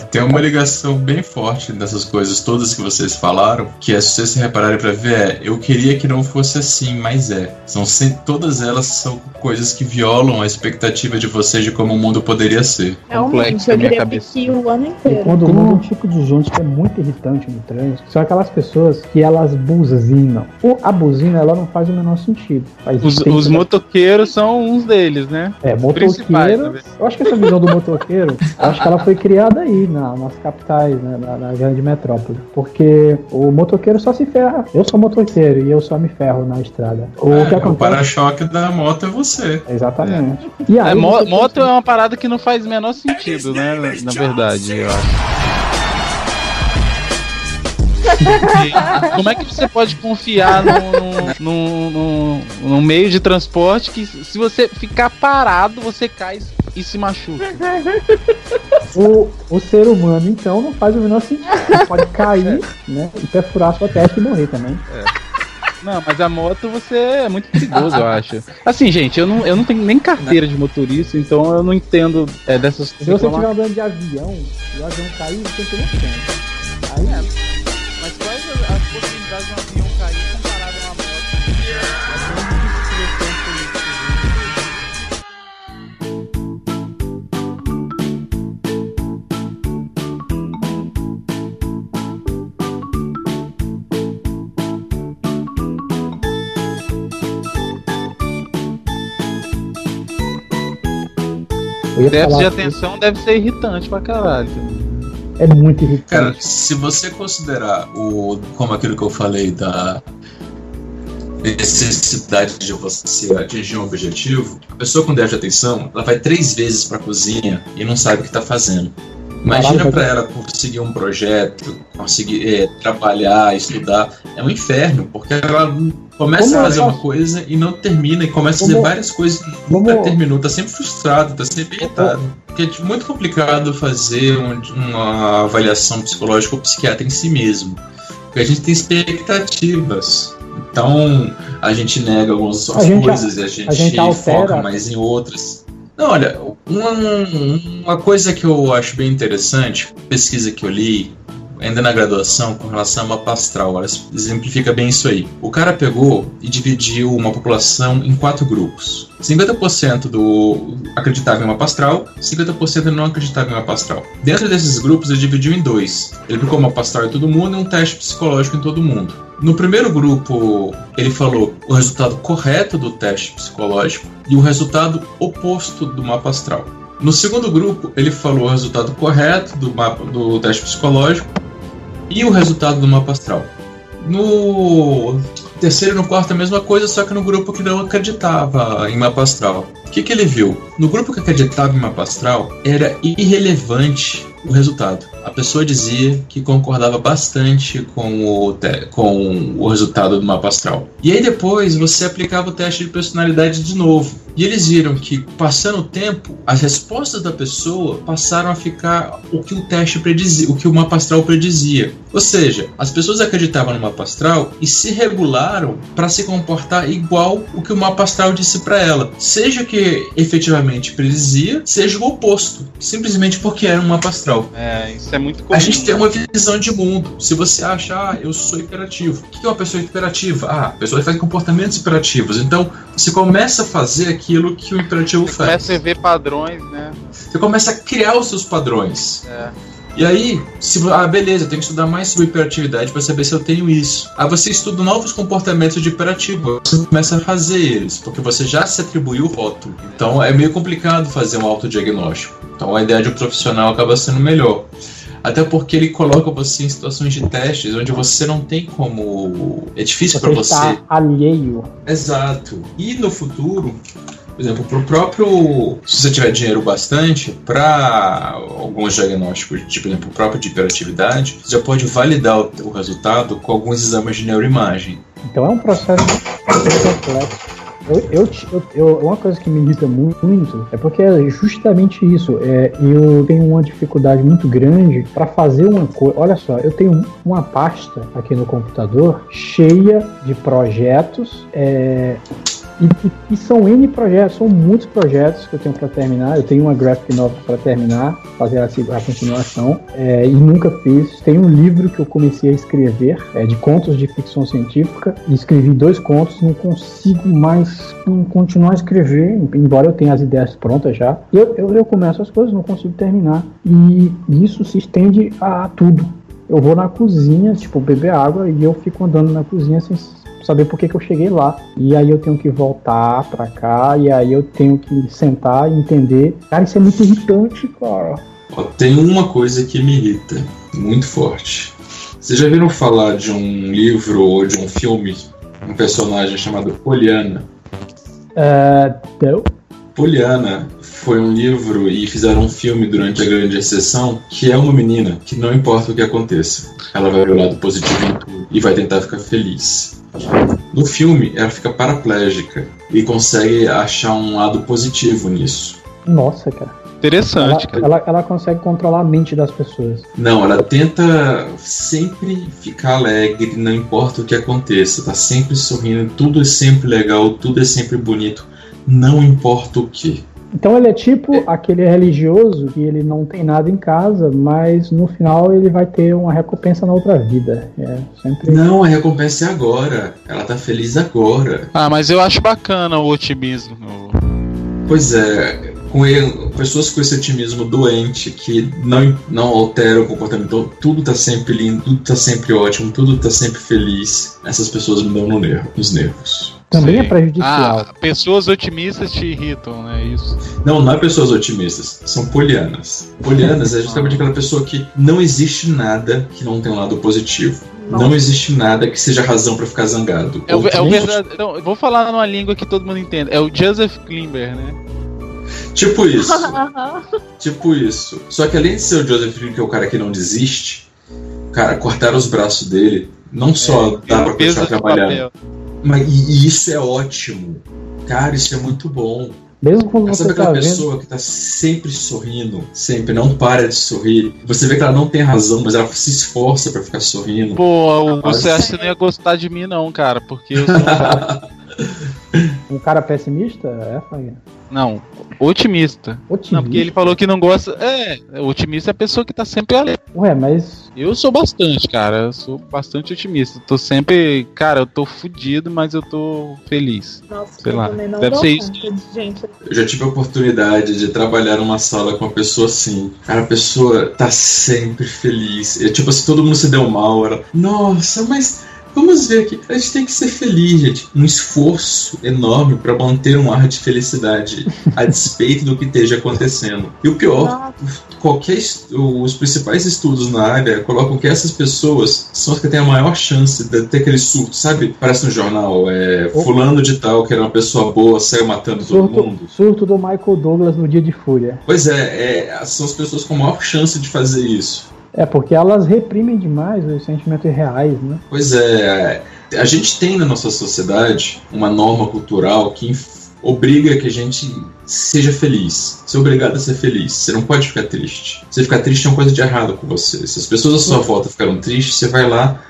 Tem uma ligação bem forte dessas coisas todas que vocês falaram, que é, se vocês se repararem pra ver, é, eu queria que não fosse assim, mas é. São todas elas são coisas que violam a expectativa de vocês de como o mundo poderia ser. Realmente, Complexo eu minha queria cabeça. o ano E inteiro. quando muda um tipo de gente que é muito irritante no trânsito, são aquelas pessoas que elas buzinam. O- A buzina, ela não faz o menor sentido. Os, os motoqueiros são uns deles, né? É, motoqueiro. Eu acho que essa visão do motoqueiro, [laughs] eu acho que ela foi criada aí, na, nas capitais, né, na, na grande metrópole. Porque o motoqueiro só se ferra. Eu sou motoqueiro e eu só me ferro na estrada. O É, que o acontece. para-choque da moto é você. Exatamente. E aí, É, moto é uma parada que não faz o menor sentido, né? Na, na verdade, eu acho. Como é que você pode confiar num, num, num, num meio de transporte que se você ficar parado, você cai e se machuca? o, o ser humano, então, não faz o menor sentido. Você pode cair, né? E perfurar sua testa e morrer também. Não, mas a moto você é muito perigoso, eu acho. Assim, gente, eu não, eu não tenho nem carteira de motorista, então eu não entendo é, dessas Se você estiver andando de avião e o avião cair, você tem que chance. Aí, Mas Déficit falar de atenção deve ser irritante pra caralho. É muito irritante. Cara, se você considerar o como aquilo que eu falei da necessidade de você atingir um objetivo, a pessoa com déficit de atenção, ela vai três vezes pra cozinha e não sabe o que tá fazendo. Imagina pra ela conseguir um projeto, conseguir é, trabalhar, estudar, é um inferno, porque ela começa a fazer uma coisa e não termina, e começa a fazer várias coisas e nunca Como- terminou, tá sempre frustrado, tá sempre irritado. Porque é muito complicado fazer um- uma avaliação psicológica ou psiquiatra em si mesmo. Porque a gente tem expectativas. Então a gente nega algumas A coisas e a gente, a gente altera. foca mais em outras. Não, olha, uma, uma coisa que eu acho bem interessante, pesquisa que eu li, ainda na graduação, com relação a mapa astral, ela exemplifica bem isso aí. O cara pegou e dividiu uma população em quatro grupos. 50% do acreditava em mapa astral, 50% não acreditava em mapa astral. Dentro desses grupos, ele dividiu em dois. Ele aplicou uma astral em todo mundo e um teste psicológico em todo mundo. No primeiro grupo, ele falou o resultado correto do teste psicológico e o resultado oposto do mapa astral. No segundo grupo, ele falou o resultado correto do mapa do teste psicológico e o resultado do mapa astral. No terceiro e no quarto a mesma coisa, só que no grupo que não acreditava em mapa astral. O que, que ele viu? No grupo que acreditava em mapa astral, era irrelevante o resultado. A pessoa dizia que concordava bastante com o, com o resultado do mapa astral. E aí depois você aplicava o teste de personalidade de novo. E eles viram que, passando o tempo, as respostas da pessoa passaram a ficar o que o teste predizia, o que o mapa astral predizia. Ou seja, as pessoas acreditavam no mapa astral e se regularam para se comportar igual o que o mapa astral disse para ela. Seja o que efetivamente predizia, seja o oposto. Simplesmente porque era um mapa astral. É, isso é muito comum. A gente tem uma visão de mundo. Se você acha, ah, eu sou hiperativo. O que é uma pessoa hiperativa? Ah, a pessoa faz comportamentos hiperativos. Então, você começa a fazer aquilo que o hiperativo faz. Começa a ver padrões, né? Você começa a criar os seus padrões. É. E aí, se, ah, beleza, eu tenho que estudar mais sobre hiperatividade para saber se eu tenho isso. Aí você estuda novos comportamentos de hiperativo. Você começa a fazer eles, porque você já se atribuiu o rótulo. Então é meio complicado fazer um autodiagnóstico. Então a ideia de um profissional acaba sendo melhor. Até porque ele coloca você em situações de testes onde você não tem como. É difícil para você. está alheio. Exato. E no futuro, por exemplo, pro próprio. Se você tiver dinheiro bastante, para alguns diagnósticos, tipo, por exemplo, o próprio de hiperatividade, você já pode validar o, o resultado com alguns exames de neuroimagem. Então é um processo complexo. Eu, eu- eu- uma coisa que me irrita muito é porque é justamente isso. É, eu tenho uma dificuldade muito grande para fazer uma coisa. Olha só, eu tenho uma pasta aqui no computador cheia de projetos. é, e, e- e são N projetos, são muitos projetos que eu tenho para terminar. Eu tenho uma graphic novel para terminar, fazer a, a continuação, é, e nunca fiz. Tem um livro que eu comecei a escrever, é, de contos de ficção científica, escrevi dois contos, não consigo mais continuar a escrever, embora eu tenha as ideias prontas já. Eu, eu, eu começo as coisas, não consigo terminar, e isso se estende a tudo. Eu vou na cozinha, tipo, beber água, e eu fico andando na cozinha sem saber por que, que eu cheguei lá. E aí eu tenho que voltar pra cá, e aí eu tenho que sentar e entender. Cara, isso é muito irritante, cara. Ó, tem uma coisa que me irrita muito forte. Vocês já viram falar de um livro ou de um filme, um personagem chamado Poliana? É, então, Poliana foi um livro e fizeram um filme durante a Grande Exceção que é uma menina que não importa o que aconteça, ela vai ver o lado positivo em tudo e vai tentar ficar feliz. No filme, ela fica paraplégica e consegue achar um lado positivo nisso. nossa, cara. Ela, Interessante, cara. ela, ela consegue controlar a mente das pessoas. Não, ela tenta sempre ficar alegre, não importa o que aconteça, tá sempre sorrindo, tudo é sempre legal, tudo é sempre bonito, não importa o que. Então ele é tipo aquele religioso que ele não tem nada em casa, mas no final ele vai ter uma recompensa na outra vida. É sempre. Não, a recompensa é agora, ela tá feliz agora. Ah, mas eu acho bacana o otimismo. Pois é, com ele- pessoas com esse otimismo doente que não, não altera o comportamento. Então, tudo tá sempre lindo, tudo tá sempre ótimo, tudo tá sempre feliz. Essas pessoas me dão no nervo, nos nervos. Também é Sim. prejudicial. Ah, pessoas otimistas te irritam, né? Isso. Não, não é pessoas otimistas, são polianas. Polianas é justamente aquela pessoa que não existe nada que não tenha um lado positivo. Não existe nada que seja razão pra ficar zangado. É o, é o verdade. Não, eu vou falar numa língua que todo mundo entende. É o Joseph Klimber, né? Tipo isso. [laughs] Tipo isso. Só que além de ser o Joseph Green, que é o cara que não desiste, cara, cortaram os braços dele. Não só dá pra continuar do trabalhando, mas e, e isso é ótimo. Cara, isso é muito bom. Mesmo quando Sabe você aquela tá vendo. pessoa que tá sempre sorrindo, sempre, não para de sorrir. Você vê que ela não tem razão, mas ela se esforça pra ficar sorrindo. Pô, você Rapaz. acha que não ia gostar de mim, não, cara, porque eu sou. [laughs] Um cara pessimista? É, Fagner? não, otimista. Otimista. Não, porque ele falou que não gosta. É, otimista é a pessoa que tá sempre alegre. Ué, mas. Eu sou bastante, cara. Eu sou bastante otimista. Tô sempre. Cara, eu tô fudido, mas eu tô feliz. Nossa, Sei eu lá, também não deve ser isso. gente. Eu já tive a oportunidade de trabalhar numa sala com uma pessoa assim. Cara, a pessoa tá sempre feliz. É tipo assim, todo mundo se deu mal. Ela, nossa, mas vamos ver aqui. A gente tem que ser feliz, gente. Um esforço enorme pra manter um ar de felicidade a [laughs] despeito do que esteja acontecendo. E o pior, qualquer os principais estudos na área colocam que essas pessoas são as que têm a maior chance de ter aquele surto, sabe? Parece no jornal, é, fulano de tal, que era uma pessoa boa, saiu matando todo mundo. Surto, surto do Michael Douglas no dia de fúria. Pois é, é, são as pessoas com a maior chance de fazer isso. É, porque elas reprimem demais os sentimentos reais, né? Pois é, a gente tem na nossa sociedade uma norma cultural que obriga que a gente seja feliz. Você é obrigado a ser feliz. Você não pode ficar triste. Você ficar triste é uma coisa de errado com você. Se as pessoas à sua volta ficaram tristes, você vai lá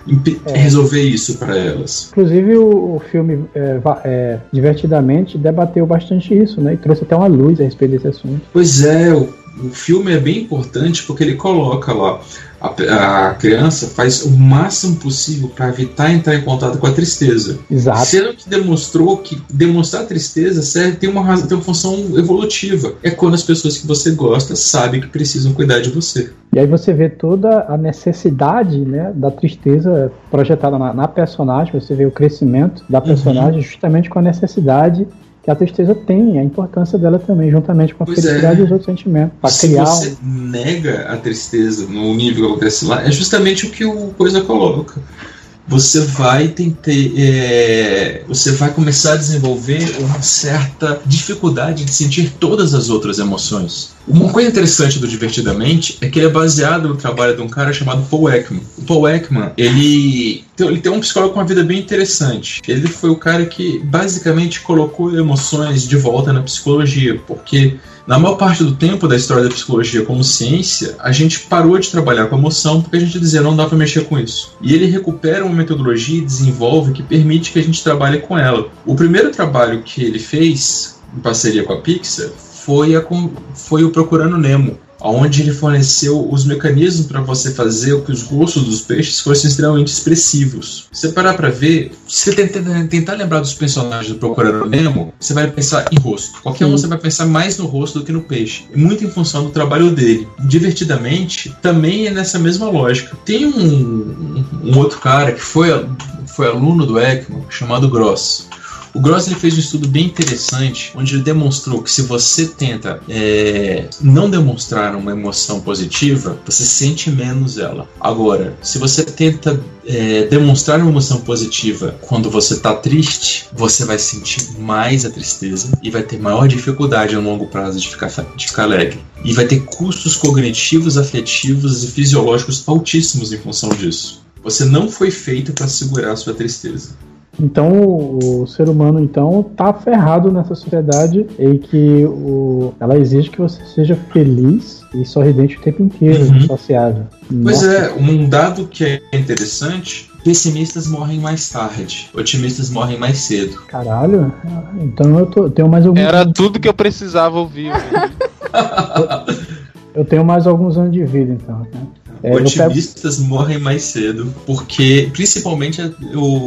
É. resolver isso pra elas. Inclusive o, o filme é, é, Divertidamente debateu bastante isso, né? E trouxe até uma luz a respeito desse assunto. Pois é, o, o filme é bem importante porque ele coloca lá a, a criança faz o máximo possível para evitar entrar em contato com a tristeza. Exato. Sendo que demonstrou que demonstrar tristeza serve, tem, uma, tem uma função evolutiva. É quando as pessoas que você gosta sabem que precisam cuidar de você. E aí você vê toda a necessidade né, da tristeza projetada na, na personagem, você vê o crescimento da personagem justamente com a necessidade que a tristeza tem, a importância dela também, juntamente com a Pois felicidade é. e os outros sentimentos. Para Se criar você um. nega a tristeza no nível que acontece lá, é justamente o que o Coisa coloca. Você vai tentar. é, você vai começar a desenvolver uma certa dificuldade de sentir todas as outras emoções. Uma coisa interessante do Divertidamente é que ele é baseado no trabalho de um cara chamado Paul Ekman. O Paul Ekman, ele, ele tem um psicólogo com uma vida bem interessante. Ele foi o cara que basicamente colocou emoções de volta na psicologia, porque na maior parte do tempo da história da psicologia como ciência, a gente parou de trabalhar com emoção porque a gente dizia não dá para mexer com isso. E ele recupera uma metodologia e desenvolve que permite que a gente trabalhe com ela. O primeiro trabalho que ele fez em parceria com a Pixar foi, a foi o Procurando Nemo, onde ele forneceu os mecanismos para você fazer com que os rostos dos peixes fossem extremamente expressivos. Se você parar para ver, se você tentar, tentar lembrar dos personagens do Procurando Nemo, você vai pensar em rosto. Qualquer um você vai pensar mais no rosto do que no peixe. E muito em função do trabalho dele. Divertidamente, também é nessa mesma lógica. Tem um, um- um outro cara que foi, foi aluno do Ekman, chamado Gross. O Gross ele fez um estudo bem interessante, onde ele demonstrou que se você tenta é, não demonstrar uma emoção positiva, você sente menos ela. Agora, se você tenta é, demonstrar uma emoção positiva quando você está triste, você vai sentir mais a tristeza e vai ter maior dificuldade a longo prazo de ficar, de ficar alegre. E vai ter custos cognitivos, afetivos e fisiológicos altíssimos em função disso. Você não foi feito para segurar sua tristeza. Então o, o ser humano então tá ferrado nessa sociedade e que o, ela exige que você seja feliz e sorridente o tempo inteiro, Uhum. sociável. Pois Nossa, é, um dado que é interessante: pessimistas morrem mais tarde, otimistas morrem mais cedo. Caralho, então eu tô- tenho mais alguns Era tudo que eu precisava ouvir. [laughs] eu tenho mais alguns anos de vida então. né? É, eu pego- otimistas morrem mais cedo, porque principalmente o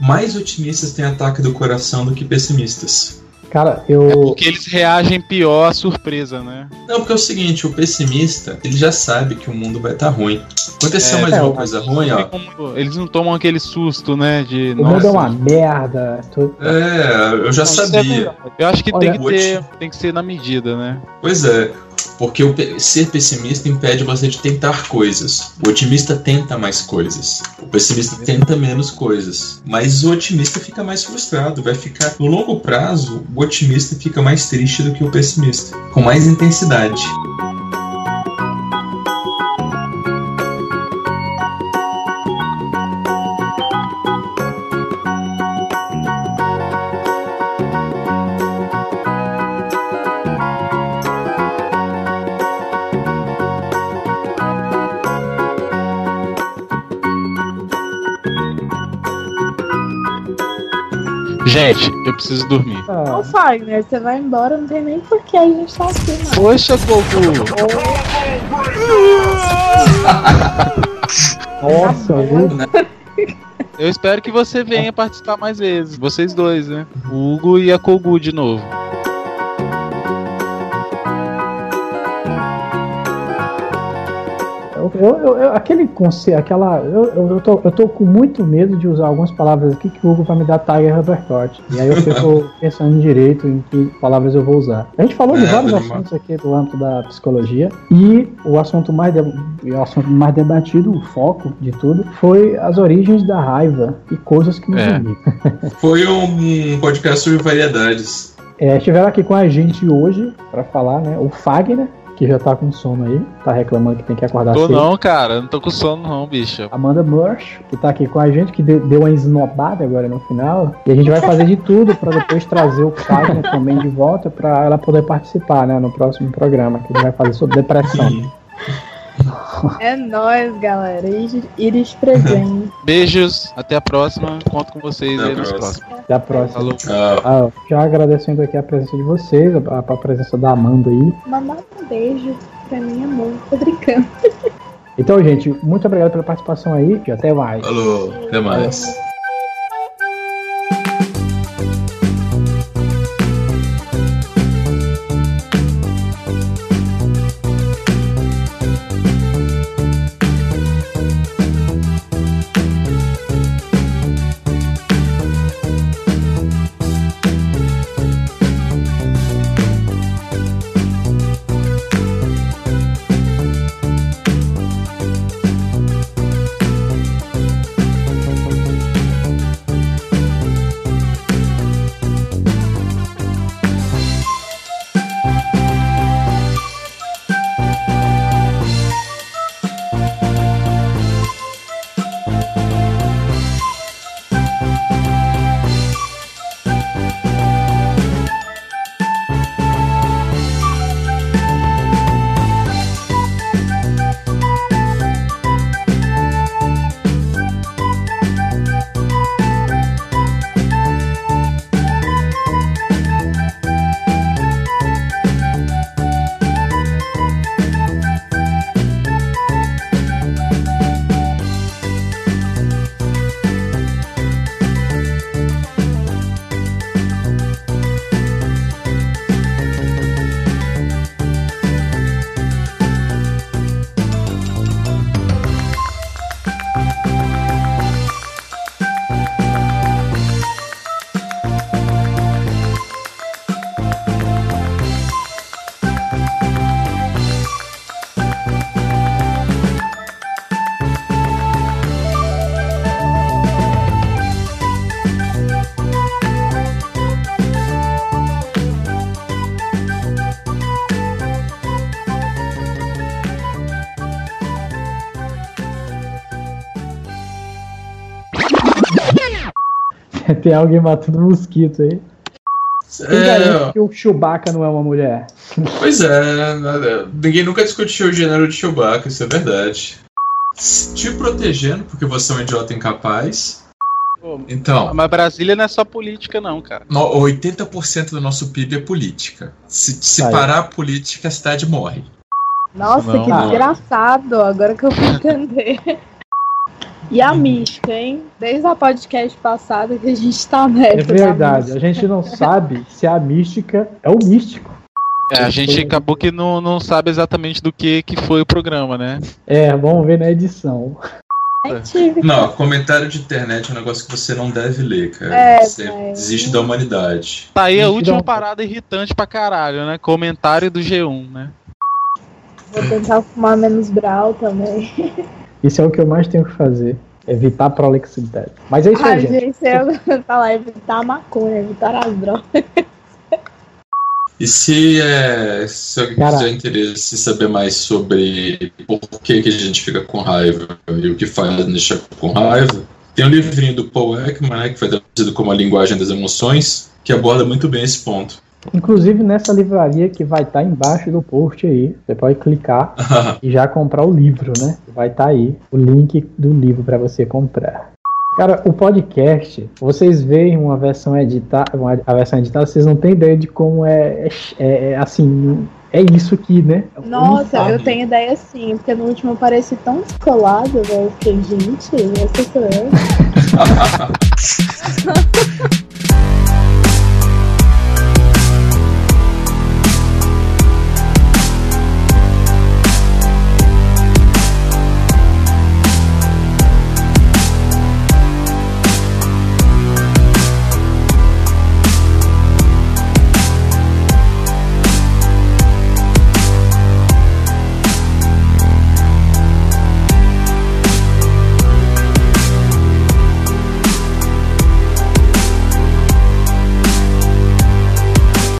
mais otimistas têm ataque do coração do que pessimistas. Cara, É eu. porque eles reagem pior à surpresa, né? Não, porque é o seguinte, o pessimista, ele já sabe que o mundo vai estar ruim. Aconteceu É, mais é, uma o- coisa ruim, ó. Como- Eles não tomam aquele susto, né? De. O mundo é uma nossa, merda. tô- É, eu já Não, é sabia. verdade. Eu acho que Olha, tem que ter, tem que ser na medida, né? Pois é, porque o ser pessimista impede você de tentar coisas. O otimista tenta mais coisas. O pessimista tenta menos coisas. Mas o otimista fica mais frustrado. Vai ficar. No longo prazo, o otimista fica mais triste do que o pessimista. Com mais intensidade. Gente, eu preciso dormir. Ah, Ô, Fagner, você vai embora, não tem nem por que a gente tá aqui, mano. Poxa, Goku! [laughs] nossa, viu? Eu espero que você venha participar mais vezes. Vocês dois, né? O Hugo e a Kogu de novo. Eu, eu, eu- eu- aquele conceito, aquela. Eu, eu, eu tô, eu tô com muito medo de usar algumas palavras aqui que o Hugo vai me dar Tiger Uppercut. E aí eu fico [laughs] pensando direito em que palavras eu vou usar. A gente falou de É, vários animal. assuntos aqui do âmbito da psicologia. E o assunto mais, de- o assunto mais debatido, o foco de tudo, foi as origens da raiva e coisas que nos É. unem. [laughs] Foi um podcast sobre variedades. É, estiveram aqui com a gente hoje para falar, né? O Fagner, que já tá com sono aí, tá reclamando que tem que acordar Tô cedo. não, cara. Não tô com sono, não, bicho. Amanda Murch, que tá aqui com a gente, que de- deu uma esnobada agora no final. E a gente vai fazer de tudo para depois trazer o Fagner [laughs] também de volta para ela poder participar, né, no próximo programa, que ele vai fazer sobre depressão. [laughs] É nóis, galera. Iris, presente. [laughs] Beijos, até a próxima. Conto com vocês Até aí nos próximos. Até a próxima. Ah, já agradecendo aqui a presença de vocês, a, a presença da Amanda aí. Mandar um beijo pra mim, amor. Tô brincando. Então, gente, muito obrigado pela participação aí e até mais. Falou. Até mais. Tem alguém matando mosquito aí. Quem É, garante que o Chewbacca não é uma mulher? Pois é, nada- ninguém nunca discutiu o gênero de Chewbacca, isso é verdade. Te protegendo, porque você é um idiota incapaz. Pô, Então, Mas Brasília não é só política, não, cara. no- 80% do nosso PIB é política. Se, se Aí. parar a política, a cidade morre. Nossa, Não. que Ah. desgraçado. Agora que eu fui entender. E a mística, hein? Desde a podcast passada que a gente tá nessa. É da verdade, a gente não sabe se a mística é o místico. É, a gente acabou que não, não sabe exatamente do que, que foi o programa, né? É, vamos ver na edição. Não, comentário de internet é um negócio que você não deve ler, cara. É, você velho. desiste da humanidade. Tá aí a última parada irritante pra caralho, né? Comentário do G1, né? Vou tentar fumar menos brau também. [laughs] Isso é o que eu mais tenho que fazer. Evitar a prolixidade. Mas é isso aí, gente. gente, eu falar evitar a maconha, evitar as drogas. E se, é, se alguém Cara. tiver interesse em saber mais sobre por que, que a gente fica com raiva e o que faz deixar com raiva, tem um livrinho do Paul Ekman, né, que foi traduzido como A Linguagem das Emoções, que aborda muito bem esse ponto. Inclusive nessa livraria que vai estar embaixo do post aí. Você pode clicar [laughs] e já comprar o livro, né? Vai estar aí o link do livro para você comprar. Cara, o podcast, vocês veem uma versão editada, uma, a versão editada, vocês não têm ideia de como é, é, é, assim, é isso aqui, né? Nossa, eu tenho ideia sim, porque no último eu pareci tão descolado, velho. Eu fiquei, gente, essa sou [laughs] eu. [laughs]